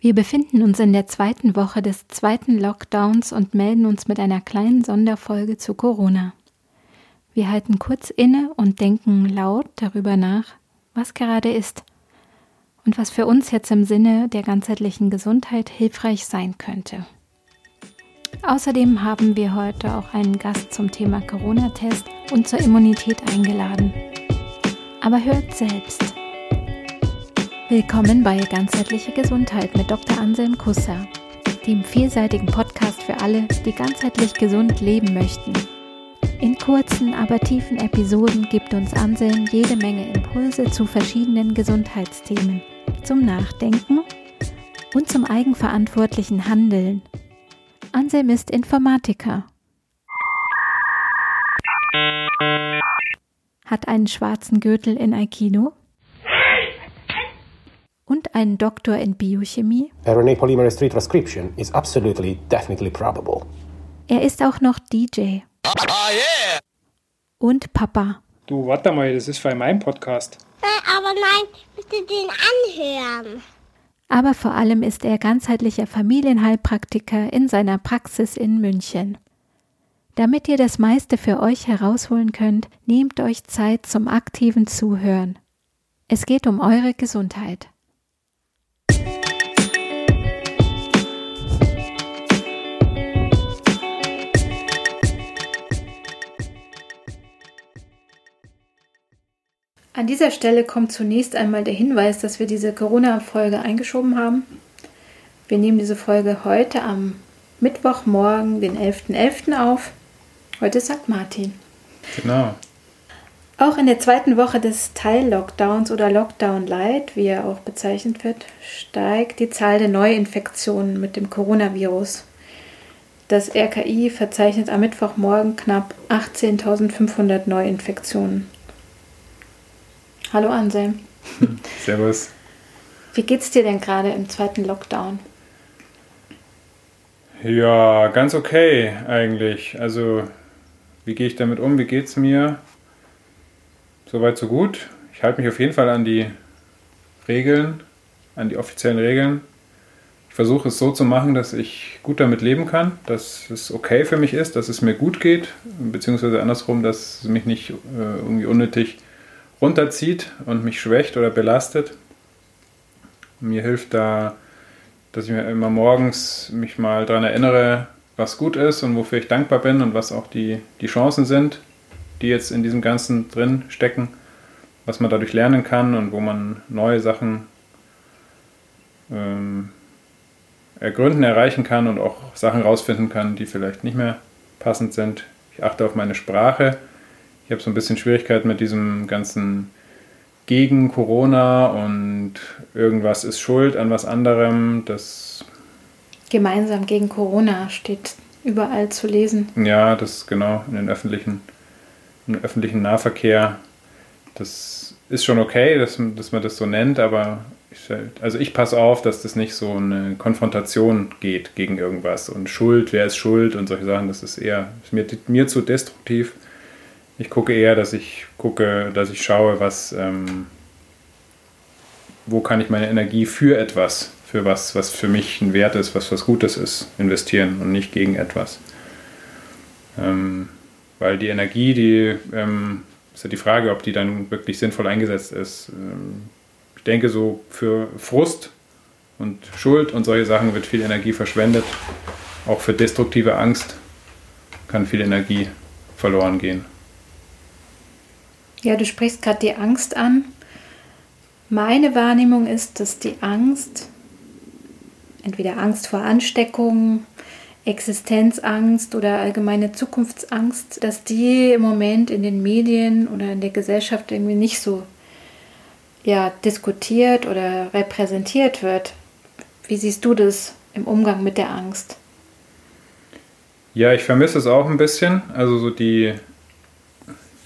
Wir befinden uns in der zweiten Woche des zweiten Lockdowns und melden uns mit einer kleinen Sonderfolge zu Corona. Wir halten kurz inne und denken laut darüber nach, was gerade ist und was für uns jetzt im Sinne der ganzheitlichen Gesundheit hilfreich sein könnte. Außerdem haben wir heute auch einen Gast zum Thema Corona-Test und zur Immunität eingeladen. Aber hört selbst. Willkommen bei Ganzheitliche Gesundheit mit Dr. Anselm Kusser, dem vielseitigen Podcast für alle, die ganzheitlich gesund leben möchten. In kurzen, aber tiefen Episoden gibt uns Anselm jede Menge Impulse zu verschiedenen Gesundheitsthemen, zum Nachdenken und zum eigenverantwortlichen Handeln. Anselm ist Informatiker, hat einen schwarzen Gürtel in Aikido und einen Doktor in Biochemie. RNA polymerase 3 transcription is absolutely definitely probable. Er ist auch noch DJ. Oh, yeah. Und Papa. Du, warte mal, das ist für mein Podcast. Äh, aber nein, bitte den anhören. Aber vor allem ist er ganzheitlicher Familienheilpraktiker in seiner Praxis in München. Damit ihr das meiste für euch herausholen könnt, nehmt euch Zeit zum aktiven Zuhören. Es geht um eure Gesundheit. An dieser Stelle kommt zunächst einmal der Hinweis, dass wir diese Corona-Folge eingeschoben haben. Wir nehmen diese Folge heute am Mittwochmorgen, den 11.11. .11. auf. Heute ist St. Martin. Genau. Auch in der zweiten Woche des Teil-Lockdowns oder Lockdown Light, wie er auch bezeichnet wird, steigt die Zahl der Neuinfektionen mit dem Coronavirus. Das RKI verzeichnet am Mittwochmorgen knapp 18.500 Neuinfektionen. Hallo Anselm. Servus. Wie geht's dir denn gerade im zweiten Lockdown? Ja, ganz okay eigentlich. Also, wie gehe ich damit um? Wie geht's mir? Soweit so gut. Ich halte mich auf jeden Fall an die Regeln, an die offiziellen Regeln. Ich versuche es so zu machen, dass ich gut damit leben kann, dass es okay für mich ist, dass es mir gut geht, beziehungsweise andersrum, dass es mich nicht äh, irgendwie unnötig runterzieht und mich schwächt oder belastet. Mir hilft da, dass ich mir immer morgens mich mal daran erinnere, was gut ist und wofür ich dankbar bin und was auch die, die Chancen sind, die jetzt in diesem Ganzen drin stecken, was man dadurch lernen kann und wo man neue Sachen ähm, ergründen, erreichen kann und auch Sachen rausfinden kann, die vielleicht nicht mehr passend sind. Ich achte auf meine Sprache ich habe so ein bisschen Schwierigkeiten mit diesem ganzen gegen Corona und irgendwas ist schuld an was anderem. Das Gemeinsam gegen Corona steht überall zu lesen. Ja, das genau in den öffentlichen, im öffentlichen Nahverkehr. Das ist schon okay, dass, dass man das so nennt, aber ich, also ich passe auf, dass das nicht so eine Konfrontation geht gegen irgendwas und Schuld, wer ist schuld und solche Sachen. Das ist eher ist mir, mir zu destruktiv. Ich gucke eher, dass ich gucke, dass ich schaue, was, ähm, wo kann ich meine Energie für etwas, für was, was für mich ein Wert ist, was was Gutes ist, investieren und nicht gegen etwas. Ähm, weil die Energie, die ähm, ist ja die Frage, ob die dann wirklich sinnvoll eingesetzt ist. Ähm, ich denke, so für Frust und Schuld und solche Sachen wird viel Energie verschwendet. Auch für destruktive Angst kann viel Energie verloren gehen. Ja, du sprichst gerade die Angst an. Meine Wahrnehmung ist, dass die Angst, entweder Angst vor Ansteckung, Existenzangst oder allgemeine Zukunftsangst, dass die im Moment in den Medien oder in der Gesellschaft irgendwie nicht so ja, diskutiert oder repräsentiert wird. Wie siehst du das im Umgang mit der Angst? Ja, ich vermisse es auch ein bisschen. Also so die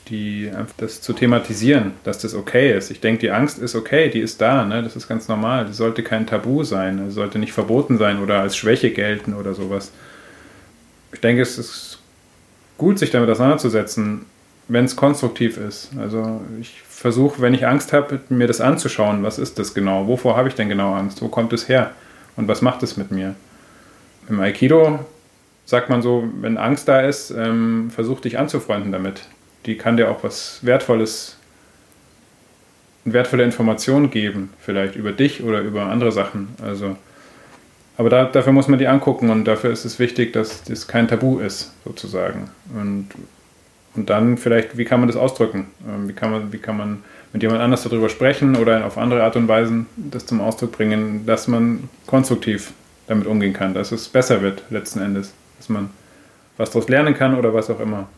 die, das zu thematisieren, dass das okay ist. Ich denke, die Angst ist okay, die ist da, ne? das ist ganz normal. Das sollte kein Tabu sein, das sollte nicht verboten sein oder als Schwäche gelten oder sowas. Ich denke, es ist gut, sich damit auseinanderzusetzen, wenn es konstruktiv ist. Also ich versuche, wenn ich Angst habe, mir das anzuschauen, was ist das genau, wovor habe ich denn genau Angst, wo kommt es her, und was macht es mit mir? Im Aikido sagt man so, wenn Angst da ist, ähm, versuch dich anzufreunden damit. Die kann dir auch was Wertvolles, wertvolle Informationen geben, vielleicht über dich oder über andere Sachen. Also, aber da, dafür muss man die angucken und dafür ist es wichtig, dass das kein Tabu ist, sozusagen. Und, und dann vielleicht, wie kann man das ausdrücken? Ähm, wie, kann man, wie kann man mit jemand anders darüber sprechen oder auf andere Art und Weise das zum Ausdruck bringen, dass man konstruktiv damit umgehen kann, dass es besser wird letzten Endes, dass man was daraus lernen kann oder was auch immer.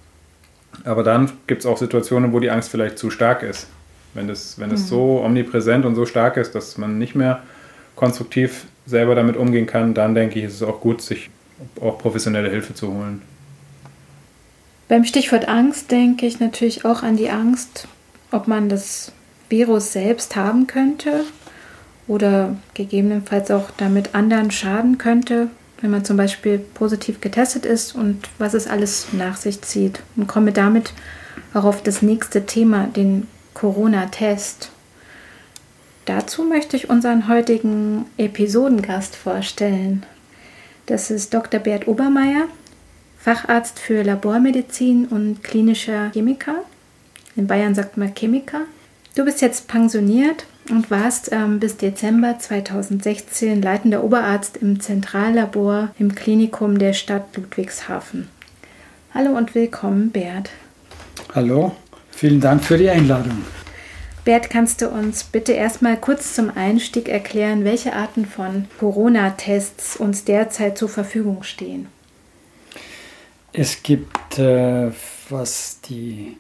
Aber dann gibt es auch Situationen, wo die Angst vielleicht zu stark ist. Wenn es, wenn mhm. so omnipräsent und so stark ist, dass man nicht mehr konstruktiv selber damit umgehen kann, dann denke ich, ist es auch gut, sich auch professionelle Hilfe zu holen. Beim Stichwort Angst denke ich natürlich auch an die Angst, ob man das Virus selbst haben könnte oder gegebenenfalls auch damit anderen schaden könnte, wenn man zum Beispiel positiv getestet ist und was es alles nach sich zieht. Und komme damit auch auf das nächste Thema, den Corona-Test. Dazu möchte ich unseren heutigen Episodengast vorstellen. Das ist Dr. Bert Obermeier, Facharzt für Labormedizin und klinischer Chemiker. In Bayern sagt man Chemiker. Du bist jetzt pensioniert und warst ähm, bis Dezember 2016 leitender Oberarzt im Zentrallabor im Klinikum der Stadt Ludwigshafen. Hallo und willkommen, Bert. Hallo, vielen Dank für die Einladung. Bert, kannst du uns bitte erstmal kurz zum Einstieg erklären, welche Arten von Corona-Tests uns derzeit zur Verfügung stehen? Es gibt, äh, was die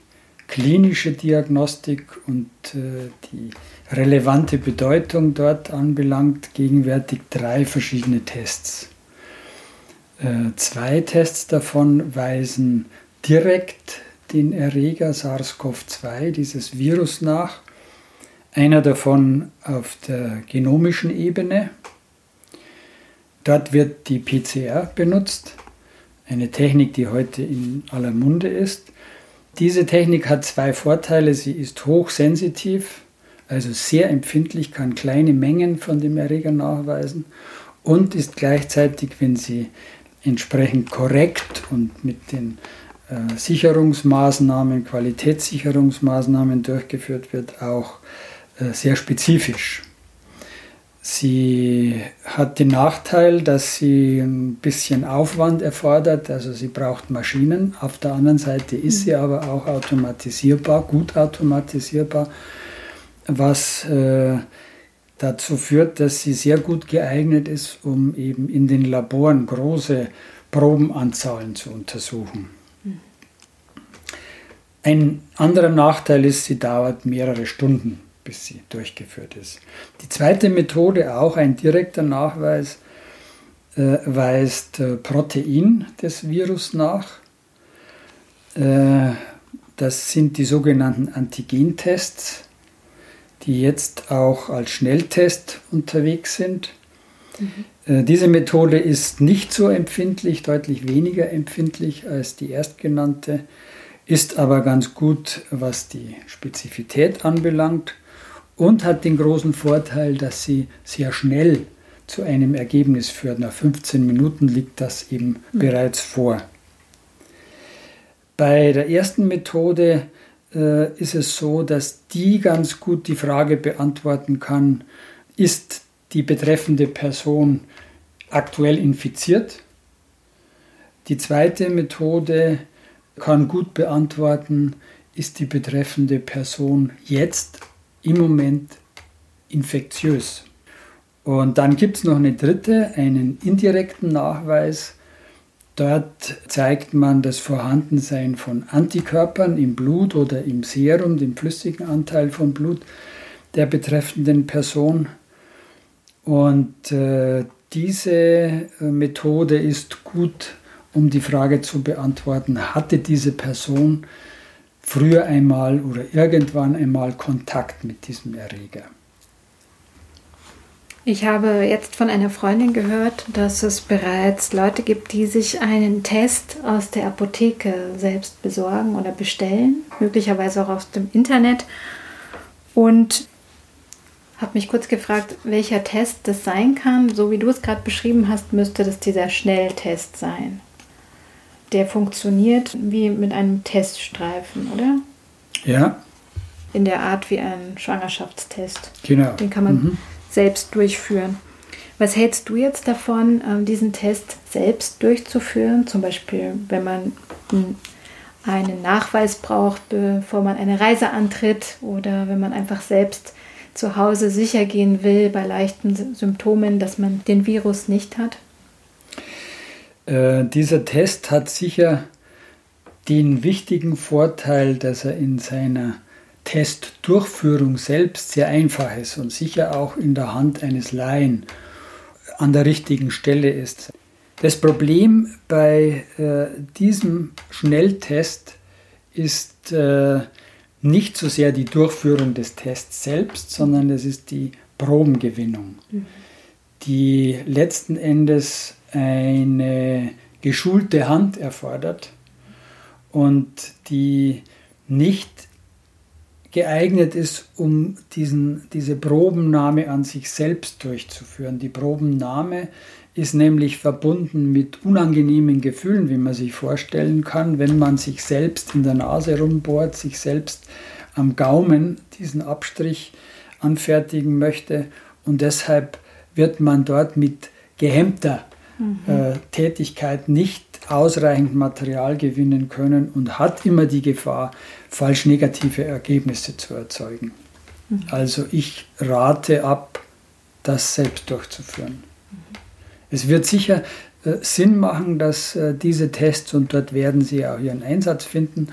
klinische Diagnostik und äh, die relevante Bedeutung dort anbelangt, gegenwärtig drei verschiedene Tests. Äh, zwei Tests davon weisen direkt den Erreger SARS-CoV-2, dieses Virus, nach. Einer davon auf der genomischen Ebene. Dort wird die PCR benutzt, eine Technik, die heute in aller Munde ist. Diese Technik hat zwei Vorteile. Sie ist hochsensitiv, also sehr empfindlich, kann kleine Mengen von dem Erreger nachweisen und ist gleichzeitig, wenn sie entsprechend korrekt und mit den äh, Sicherungsmaßnahmen, Qualitätssicherungsmaßnahmen durchgeführt wird, auch äh, sehr spezifisch. Sie hat den Nachteil, dass sie ein bisschen Aufwand erfordert, also sie braucht Maschinen. Auf der anderen Seite ist sie aber auch automatisierbar, gut automatisierbar, was äh, dazu führt, dass sie sehr gut geeignet ist, um eben in den Laboren große Probenanzahlen zu untersuchen. Ein anderer Nachteil ist, sie dauert mehrere Stunden bis sie durchgeführt ist. Die zweite Methode, auch ein direkter Nachweis, äh, weist äh, Protein des Virus nach. Äh, das sind die sogenannten Antigentests, die jetzt auch als Schnelltest unterwegs sind. Mhm. Äh, diese Methode ist nicht so empfindlich, deutlich weniger empfindlich als die erstgenannte, ist aber ganz gut, was die Spezifität anbelangt und hat den großen Vorteil, dass sie sehr schnell zu einem Ergebnis führt. Nach 15 Minuten liegt das eben mhm. bereits vor. Bei der ersten Methode äh, ist es so, dass die ganz gut die Frage beantworten kann, ist die betreffende Person aktuell infiziert? Die zweite Methode kann gut beantworten, ist die betreffende Person jetzt im Moment infektiös. Und dann gibt es noch eine dritte, einen indirekten Nachweis. Dort zeigt man das Vorhandensein von Antikörpern im Blut oder im Serum, dem flüssigen Anteil vom Blut der betreffenden Person. Und äh, diese äh, Methode ist gut, um die Frage zu beantworten, hatte diese Person früher einmal oder irgendwann einmal Kontakt mit diesem Erreger. Ich habe jetzt von einer Freundin gehört, dass es bereits Leute gibt, die sich einen Test aus der Apotheke selbst besorgen oder bestellen, möglicherweise auch aus dem Internet. Und habe mich kurz gefragt, welcher Test das sein kann. So wie du es gerade beschrieben hast, müsste das dieser Schnelltest sein. Der funktioniert wie mit einem Teststreifen, oder? Ja, In der Art wie ein Schwangerschaftstest. genau. Den kann man Mhm. selbst durchführen. Was hältst du jetzt davon, ähm, diesen Test selbst durchzuführen? Zum Beispiel, wenn man einen Nachweis braucht, bevor man eine Reise antritt oder wenn man einfach selbst zu Hause sicher gehen will bei leichten Symptomen, dass man den Virus nicht hat? Äh, dieser Test hat sicher den wichtigen Vorteil, dass er in seiner Testdurchführung selbst sehr einfach ist und sicher auch in der Hand eines Laien an der richtigen Stelle ist. Das Problem bei äh, diesem Schnelltest ist äh, nicht so sehr die Durchführung des Tests selbst, sondern es ist die Probengewinnung, die letzten Endes eine geschulte Hand erfordert und die nicht geeignet ist, um diesen, diese Probennahme an sich selbst durchzuführen. Die Probennahme ist nämlich verbunden mit unangenehmen Gefühlen, wie man sich vorstellen kann, wenn man sich selbst in der Nase rumbohrt, sich selbst am Gaumen diesen Abstrich anfertigen möchte. Und deshalb wird man dort mit gehemmter äh, Tätigkeit nicht ausreichend Material gewinnen können und hat immer die Gefahr, falsch negative Ergebnisse zu erzeugen. Also ich rate ab, das selbst durchzuführen. Es wird sicher äh, Sinn machen, dass äh, diese Tests, und dort werden sie auch ihren Einsatz finden,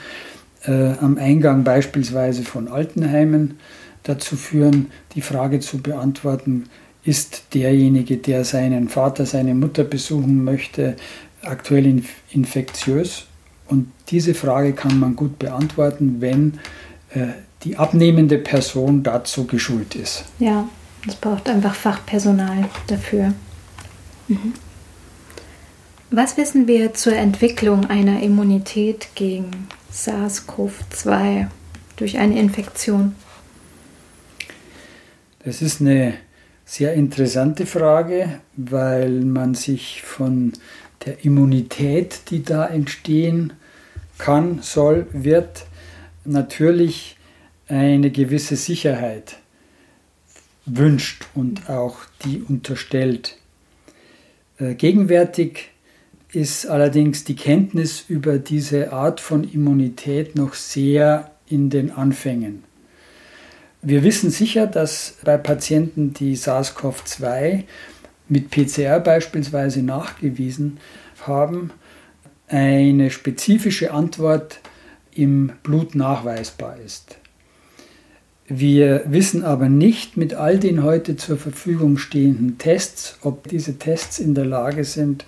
äh, am Eingang beispielsweise von Altenheimen dazu führen, die Frage zu beantworten, ist derjenige, der seinen Vater, seine Mutter besuchen möchte, aktuell inf infektiös? Und diese Frage kann man gut beantworten, wenn äh, die abnehmende Person dazu geschult ist. Ja, es braucht einfach Fachpersonal dafür. Mhm. Was wissen wir zur Entwicklung einer Immunität gegen SARS-CoV-2 durch eine Infektion? Das ist eine sehr interessante Frage, weil man sich von der Immunität, die da entstehen kann, soll, wird, natürlich eine gewisse Sicherheit wünscht und auch die unterstellt. Äh, Gegenwärtig ist allerdings die Kenntnis über diese Art von Immunität noch sehr in den Anfängen. Wir wissen sicher, dass bei Patienten, die SARS-CoV-2 mit PCR beispielsweise nachgewiesen haben, eine spezifische Antwort im Blut nachweisbar ist. Wir wissen aber nicht mit all den heute zur Verfügung stehenden Tests, ob diese Tests in der Lage sind,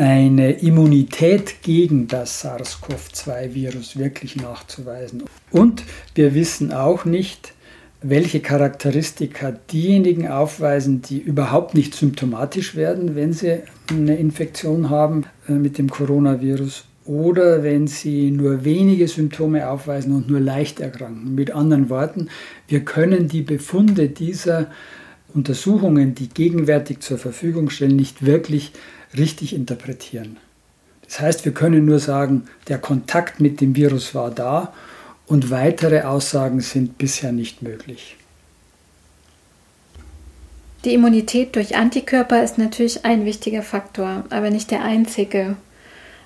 eine Immunität gegen das SARS-CoV-2-Virus wirklich nachzuweisen. Und wir wissen auch nicht, welche Charakteristika diejenigen aufweisen, die überhaupt nicht symptomatisch werden, wenn sie eine Infektion haben äh, mit dem Coronavirus oder wenn sie nur wenige Symptome aufweisen und nur leicht erkranken. Mit anderen Worten, wir können die Befunde dieser Untersuchungen, die gegenwärtig zur Verfügung stellen, nicht wirklich richtig interpretieren. Das heißt, wir können nur sagen, der Kontakt mit dem Virus war da und weitere Aussagen sind bisher nicht möglich. Die Immunität durch Antikörper ist natürlich ein wichtiger Faktor, aber nicht der einzige.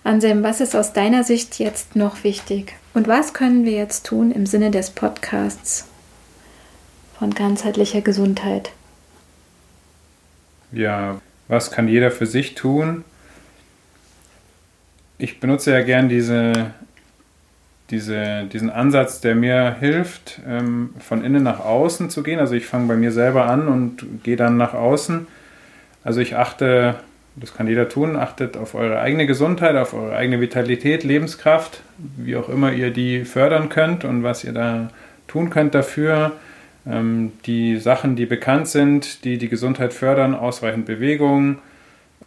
Anselm, was ist aus deiner Sicht jetzt noch wichtig? Und was können wir jetzt tun im Sinne des Podcasts von ganzheitlicher Gesundheit? Ja, was kann jeder für sich tun? Ich benutze ja gern diese, diese, diesen Ansatz, der mir hilft, ähm, von innen nach außen zu gehen. Also ich fange bei mir selber an und gehe dann nach außen. Also ich achte, das kann jeder tun, achtet auf eure eigene Gesundheit, auf eure eigene Vitalität, Lebenskraft, wie auch immer ihr die fördern könnt und was ihr da tun könnt dafür. Ähm, die Sachen, die bekannt sind, die die Gesundheit fördern, ausreichend Bewegung,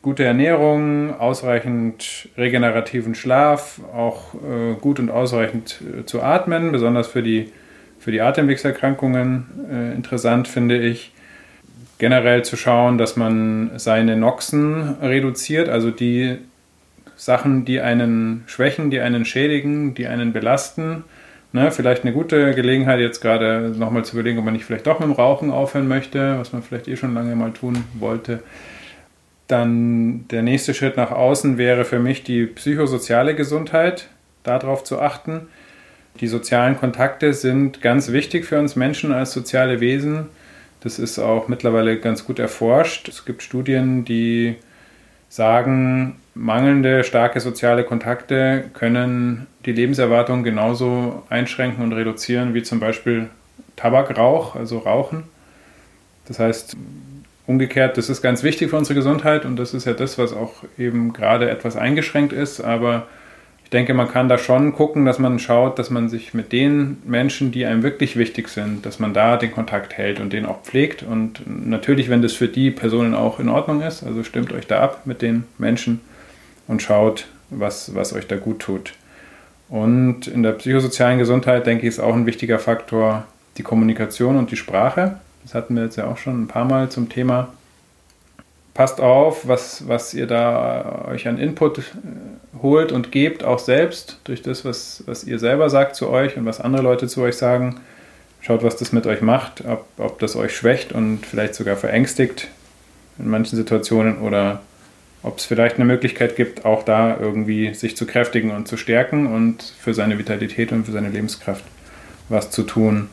gute Ernährung, ausreichend regenerativen Schlaf, auch äh, gut und ausreichend äh, zu atmen, besonders für die, für die Atemwegserkrankungen äh, interessant, finde ich. Generell zu schauen, dass man seine Noxen reduziert, also die Sachen, die einen schwächen, die einen schädigen, die einen belasten. Ne, vielleicht eine gute Gelegenheit, jetzt gerade nochmal zu überlegen, ob man nicht vielleicht doch mit dem Rauchen aufhören möchte, was man vielleicht eh schon lange mal tun wollte. Dann der nächste Schritt nach außen wäre für mich die psychosoziale Gesundheit, darauf zu achten. Die sozialen Kontakte sind ganz wichtig für uns Menschen als soziale Wesen. Das ist auch mittlerweile ganz gut erforscht. Es gibt Studien, die sagen, mangelnde starke soziale Kontakte können die Lebenserwartung genauso einschränken und reduzieren wie zum Beispiel Tabakrauch, also Rauchen. Das heißt, umgekehrt, das ist ganz wichtig für unsere Gesundheit und das ist ja das, was auch eben gerade etwas eingeschränkt ist, aber ich denke, man kann da schon gucken, dass man schaut, dass man sich mit den Menschen, die einem wirklich wichtig sind, dass man da den Kontakt hält und den auch pflegt. Und natürlich, wenn das für die Personen auch in Ordnung ist, also stimmt euch da ab mit den Menschen und schaut, was, was euch da gut tut. Und in der psychosozialen Gesundheit, denke ich, ist auch ein wichtiger Faktor die Kommunikation und die Sprache. Das hatten wir jetzt ja auch schon ein paar Mal zum Thema passt auf, was, was ihr da euch an Input äh, holt und gebt, auch selbst, durch das, was, was ihr selber sagt zu euch und was andere Leute zu euch sagen. Schaut, was das mit euch macht, ob, ob das euch schwächt und vielleicht sogar verängstigt in manchen Situationen oder ob es vielleicht eine Möglichkeit gibt, auch da irgendwie sich zu kräftigen und zu stärken und für seine Vitalität und für seine Lebenskraft was zu tun.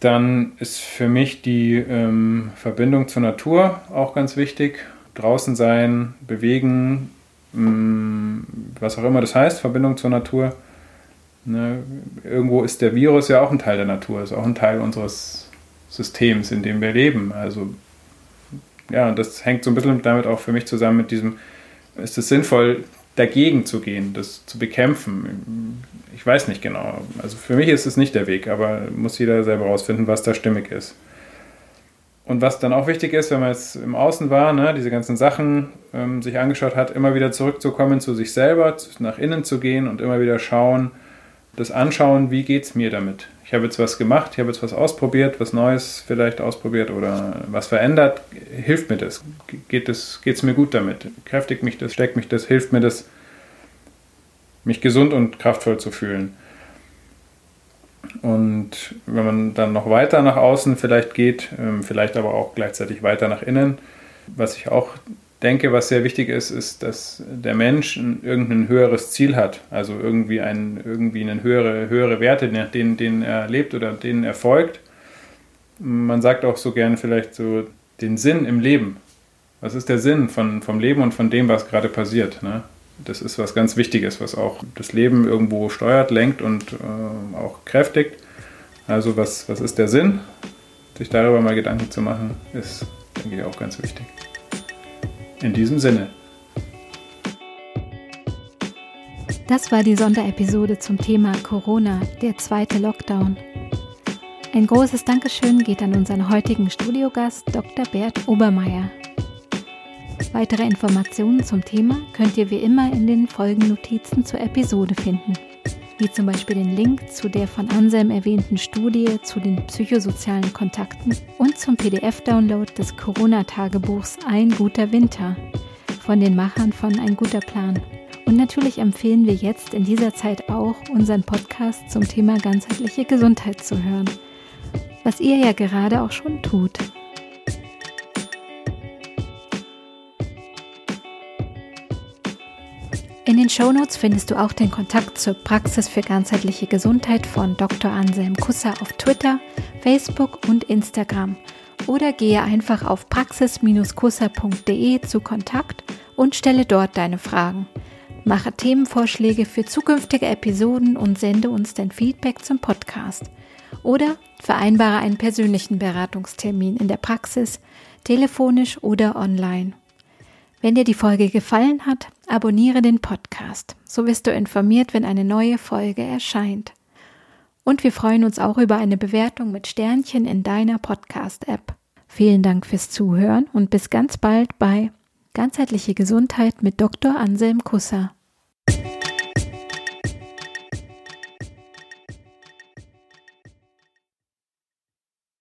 Dann ist für mich die ähm, Verbindung zur Natur auch ganz wichtig. Draußen sein, bewegen, mh, mm, was auch immer das heißt, Verbindung zur Natur. Ne? Irgendwo ist der Virus ja auch ein Teil der Natur, ist auch ein Teil unseres Systems, in dem wir leben. Also ja, das hängt so ein bisschen damit auch für mich zusammen mit diesem, ist es sinnvoll, dagegen zu gehen, das zu bekämpfen. Ich weiß nicht genau. Also für mich ist es nicht der Weg, aber muss jeder selber rausfinden, was da stimmig ist. Und was dann auch wichtig ist, wenn man jetzt im Außen war, ne, diese ganzen Sachen ähm, sich angeschaut hat, immer wieder zurückzukommen zu sich selber, nach innen zu gehen und immer wieder schauen, das anschauen, wie geht es mir damit. Ich habe jetzt was gemacht, ich habe jetzt was ausprobiert, was Neues vielleicht ausprobiert oder was verändert. Hilft mir das? Geht es geht's mir gut damit? Kräftigt mich das? Steckt mich das? Hilft mir das, mich gesund und kraftvoll zu fühlen? Und wenn man dann noch weiter nach außen vielleicht geht, ähm, vielleicht aber auch gleichzeitig weiter nach innen, was ich auch denke, was sehr wichtig ist, ist, dass der Mensch ein, irgendein höheres Ziel hat, also irgendwie, ein, irgendwie eine höhere, höhere Werte, denen, denen er lebt oder denen er folgt. Man sagt auch so gern vielleicht so den Sinn im Leben. Was ist der Sinn von, vom Leben und von dem, was gerade passiert? Ne? Das ist was ganz Wichtiges, was auch das Leben irgendwo steuert, lenkt und äh, auch kräftigt. Also was, was ist der Sinn? Sich darüber mal Gedanken zu machen, ist, denke ich, auch ganz wichtig. In diesem Sinne. Das war die Sonderepisode zum Thema Corona, der zweite Lockdown. Ein großes Dankeschön geht an unseren heutigen Studiogast Dr. Bert Obermeier. Weitere Informationen zum Thema könnt ihr wie immer in den Folgennotizen zur Episode finden, wie zum Beispiel den Link zu der von Anselm erwähnten Studie zu den psychosozialen Kontakten und zum PDF-Download des Corona-Tagebuchs Ein guter Winter von den Machern von Ein guter Plan. Und natürlich empfehlen wir jetzt in dieser Zeit auch, unseren Podcast zum Thema ganzheitliche Gesundheit zu hören, was ihr ja gerade auch schon tut. In den Shownotes findest du auch den Kontakt zur Praxis für ganzheitliche Gesundheit von Dr. Anselm Kusser auf Twitter, Facebook und Instagram oder gehe einfach auf praxis-kusser.de zu Kontakt und stelle dort deine Fragen. Mache Themenvorschläge für zukünftige Episoden und sende uns dein Feedback zum Podcast. Oder vereinbare einen persönlichen Beratungstermin in der Praxis, telefonisch oder online. Wenn dir die Folge gefallen hat, abonniere den Podcast. So wirst du informiert, wenn eine neue Folge erscheint. Und wir freuen uns auch über eine Bewertung mit Sternchen in deiner Podcast-App. Vielen Dank fürs Zuhören und bis ganz bald bei Ganzheitliche Gesundheit mit Dr. Anselm Kusser.